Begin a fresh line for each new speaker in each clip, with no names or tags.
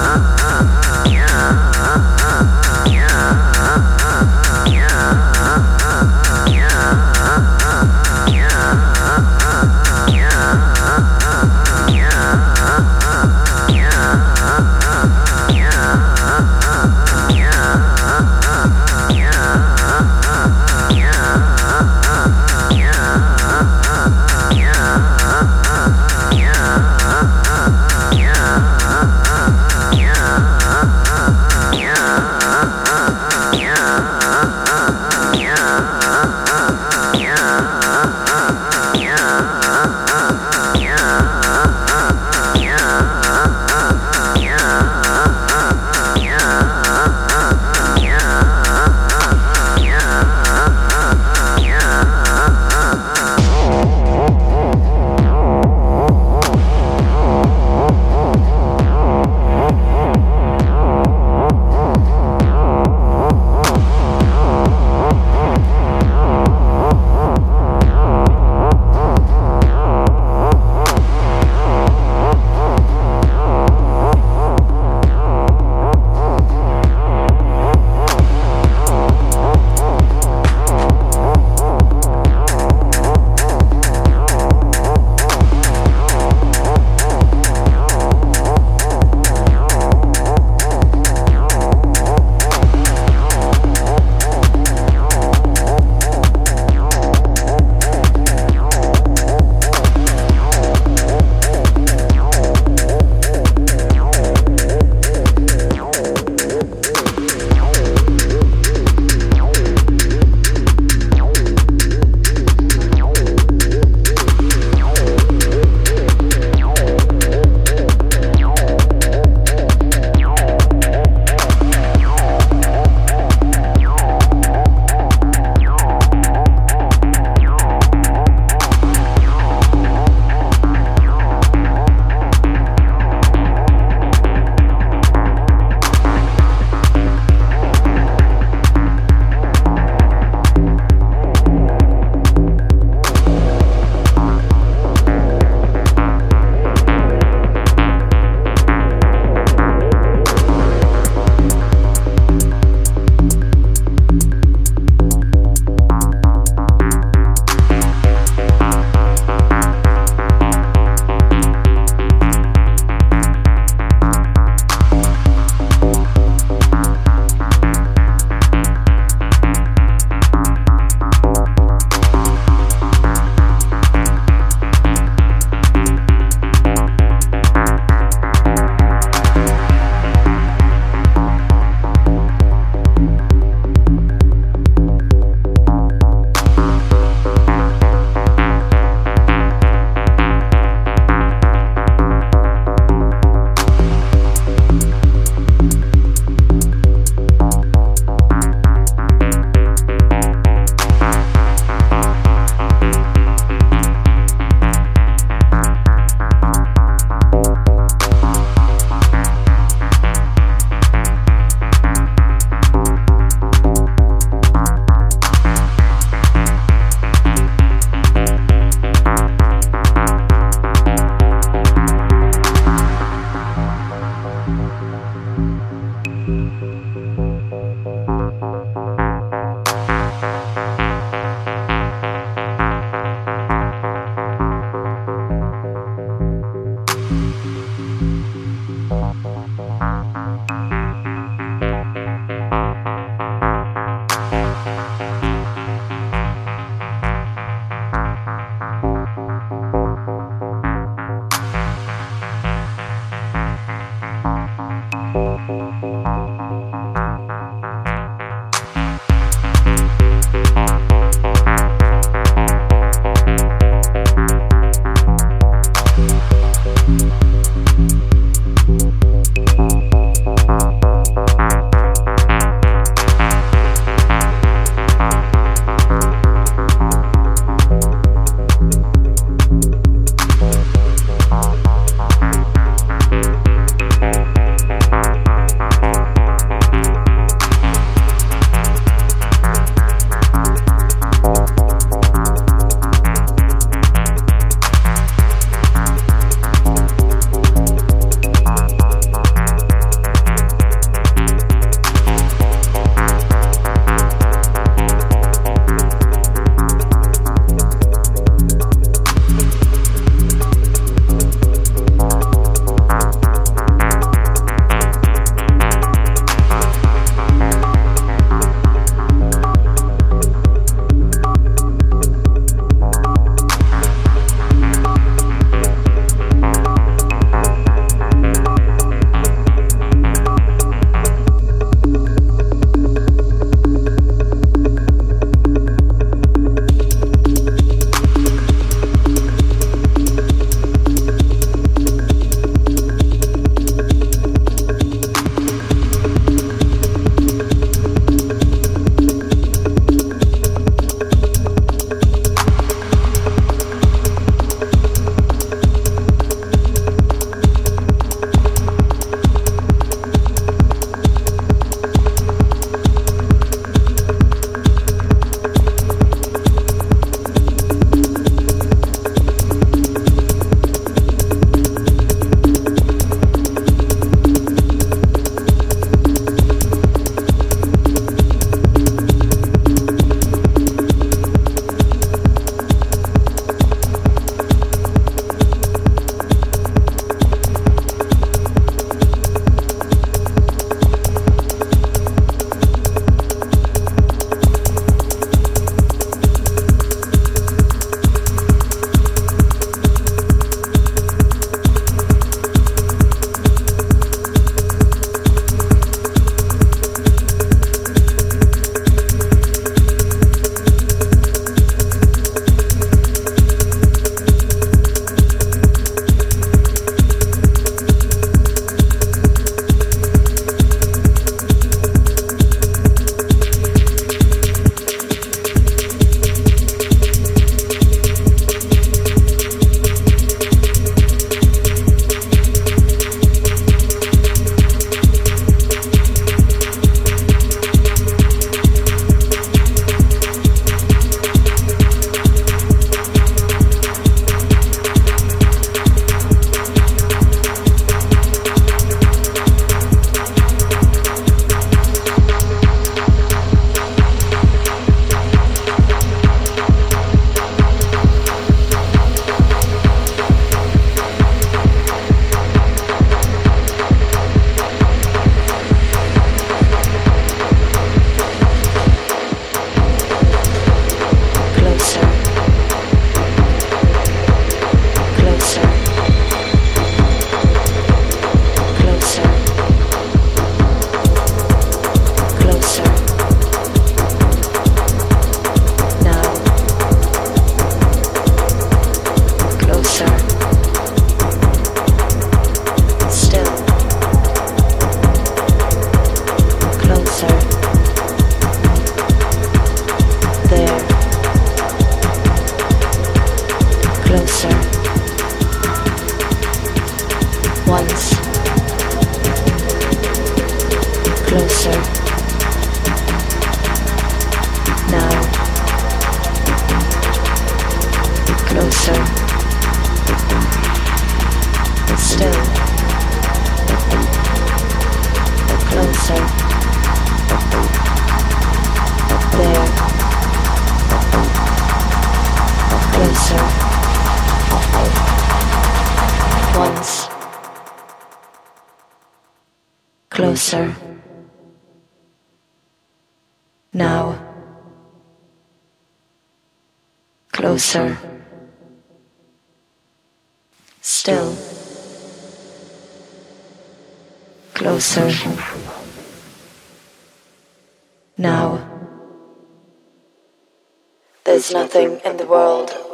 Uh-huh.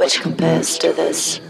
Which compares to this.